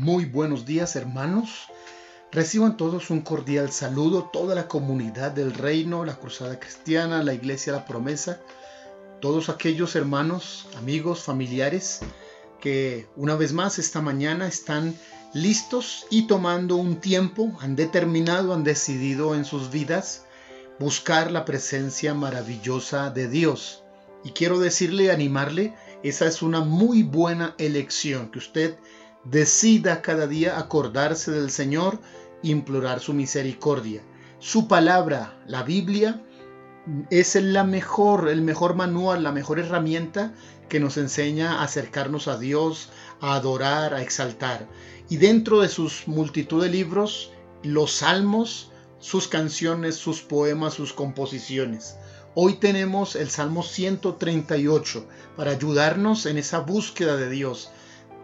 Muy buenos días hermanos. Reciban todos un cordial saludo, toda la comunidad del reino, la Cruzada Cristiana, la Iglesia La Promesa, todos aquellos hermanos, amigos, familiares que una vez más esta mañana están listos y tomando un tiempo, han determinado, han decidido en sus vidas buscar la presencia maravillosa de Dios. Y quiero decirle, animarle, esa es una muy buena elección que usted decida cada día acordarse del Señor, implorar su misericordia. Su palabra, la Biblia, es la mejor, el mejor manual, la mejor herramienta que nos enseña a acercarnos a Dios, a adorar, a exaltar. Y dentro de sus multitud de libros, los salmos, sus canciones, sus poemas, sus composiciones. Hoy tenemos el Salmo 138 para ayudarnos en esa búsqueda de Dios,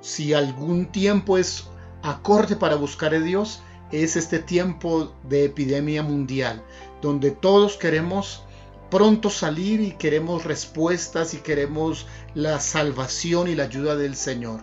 si algún tiempo es acorde para buscar a Dios, es este tiempo de epidemia mundial, donde todos queremos pronto salir y queremos respuestas y queremos la salvación y la ayuda del Señor.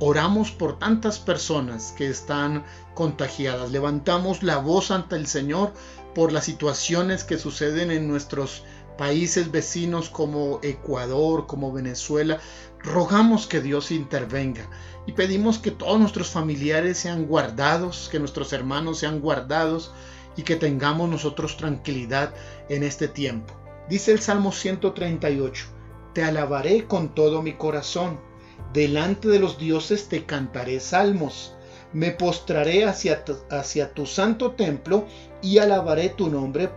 Oramos por tantas personas que están contagiadas. Levantamos la voz ante el Señor por las situaciones que suceden en nuestros países vecinos como Ecuador, como Venezuela, rogamos que Dios intervenga y pedimos que todos nuestros familiares sean guardados, que nuestros hermanos sean guardados y que tengamos nosotros tranquilidad en este tiempo. Dice el Salmo 138, Te alabaré con todo mi corazón, delante de los dioses te cantaré salmos, me postraré hacia tu, hacia tu santo templo y alabaré tu nombre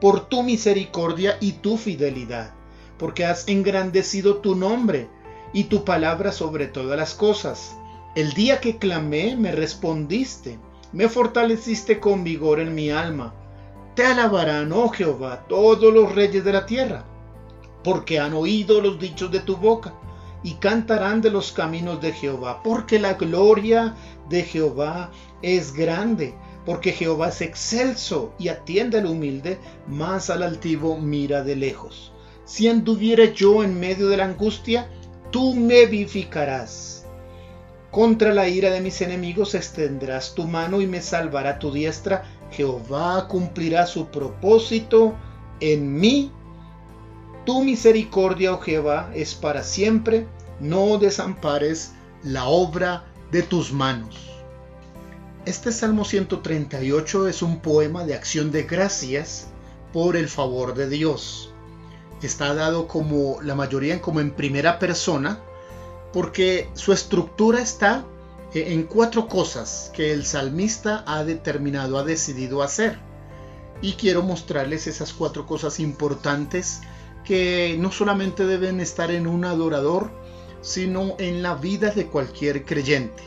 por tu misericordia y tu fidelidad, porque has engrandecido tu nombre y tu palabra sobre todas las cosas. El día que clamé me respondiste, me fortaleciste con vigor en mi alma. Te alabarán, oh Jehová, todos los reyes de la tierra, porque han oído los dichos de tu boca y cantarán de los caminos de Jehová, porque la gloria de Jehová es grande porque Jehová es excelso y atiende al humilde, más al altivo mira de lejos. Si anduviere yo en medio de la angustia, tú me vivificarás. Contra la ira de mis enemigos extenderás tu mano y me salvará tu diestra. Jehová cumplirá su propósito en mí. Tu misericordia, oh Jehová, es para siempre. No desampares la obra de tus manos. Este Salmo 138 es un poema de acción de gracias por el favor de Dios. Está dado como la mayoría como en primera persona porque su estructura está eh, en cuatro cosas que el salmista ha determinado, ha decidido hacer. Y quiero mostrarles esas cuatro cosas importantes que no solamente deben estar en un adorador, sino en la vida de cualquier creyente.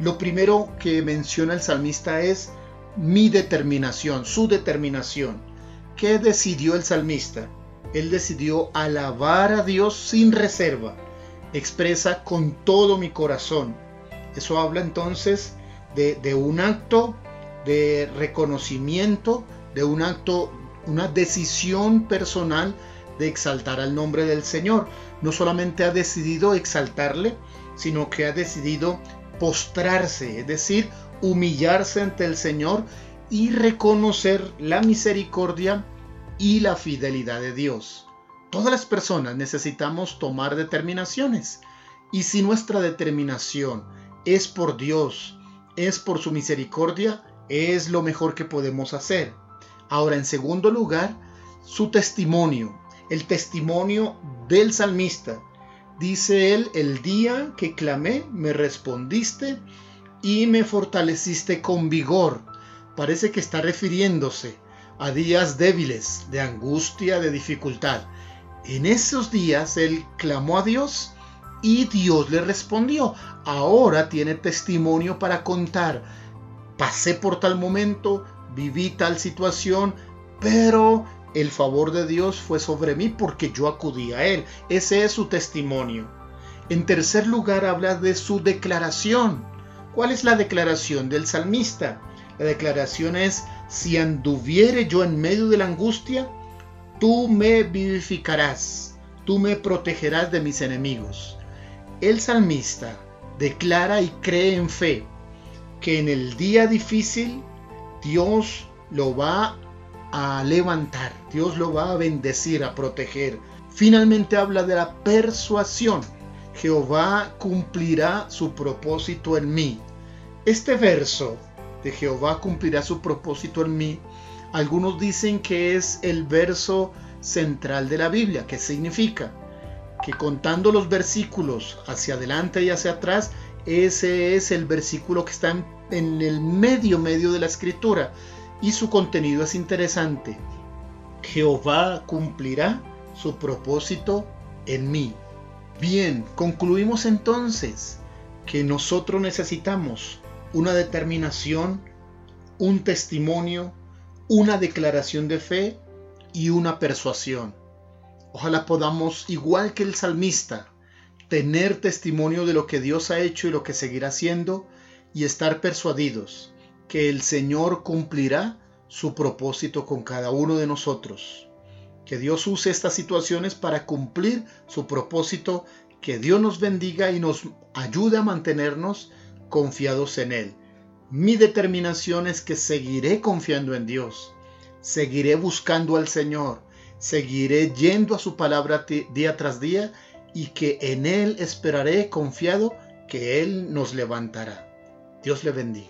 Lo primero que menciona el salmista es mi determinación, su determinación. ¿Qué decidió el salmista? Él decidió alabar a Dios sin reserva. Expresa con todo mi corazón. Eso habla entonces de, un acto de reconocimiento, de un acto, una decisión personal de exaltar al nombre del Señor. No solamente ha decidido exaltarle, sino que ha decidido postrarse, es decir, humillarse ante el Señor y reconocer la misericordia y la fidelidad de Dios. Todas las personas necesitamos tomar determinaciones y si nuestra determinación es por Dios, es por su misericordia, es lo mejor que podemos hacer. Ahora, en segundo lugar, su testimonio, el testimonio del salmista Dice él, el día que clamé, me respondiste y me fortaleciste con vigor. Parece que está refiriéndose a días débiles, de angustia, de dificultad. En esos días él clamó a Dios y Dios le respondió. Ahora tiene testimonio para contar. Pasé por tal momento, viví tal situación, pero el favor de Dios fue sobre mí porque yo acudí a Él. Ese es su testimonio. En tercer lugar habla de su declaración. ¿Cuál es la declaración del salmista? La declaración es, si anduviere yo en medio de la angustia, tú me vivificarás, tú me protegerás de mis enemigos. El salmista declara y cree en fe que en el día difícil Dios lo va a levantar, Dios lo va a bendecir, a proteger. Finalmente habla de la persuasión. Jehová cumplirá su propósito en mí. Este verso de Jehová cumplirá su propósito en mí, algunos dicen que es el verso central de la Biblia, que significa que contando los versículos hacia adelante y hacia atrás, ese es el versículo que está en, el medio medio de la escritura y su contenido es interesante. Jehová cumplirá su propósito en mí. Bien, concluimos entonces que nosotros necesitamos una determinación, un testimonio, una declaración de fe y una persuasión. Ojalá podamos, igual que el salmista, tener testimonio de lo que Dios ha hecho y lo que seguirá haciendo y estar persuadidos que el Señor cumplirá su propósito con cada uno de nosotros. Que Dios use estas situaciones para cumplir su propósito, que Dios nos bendiga y nos ayude a mantenernos confiados en Él. Mi determinación es que seguiré confiando en Dios, seguiré buscando al Señor, seguiré yendo a su palabra día tras día y que en Él esperaré confiado que Él nos levantará. Dios le bendiga.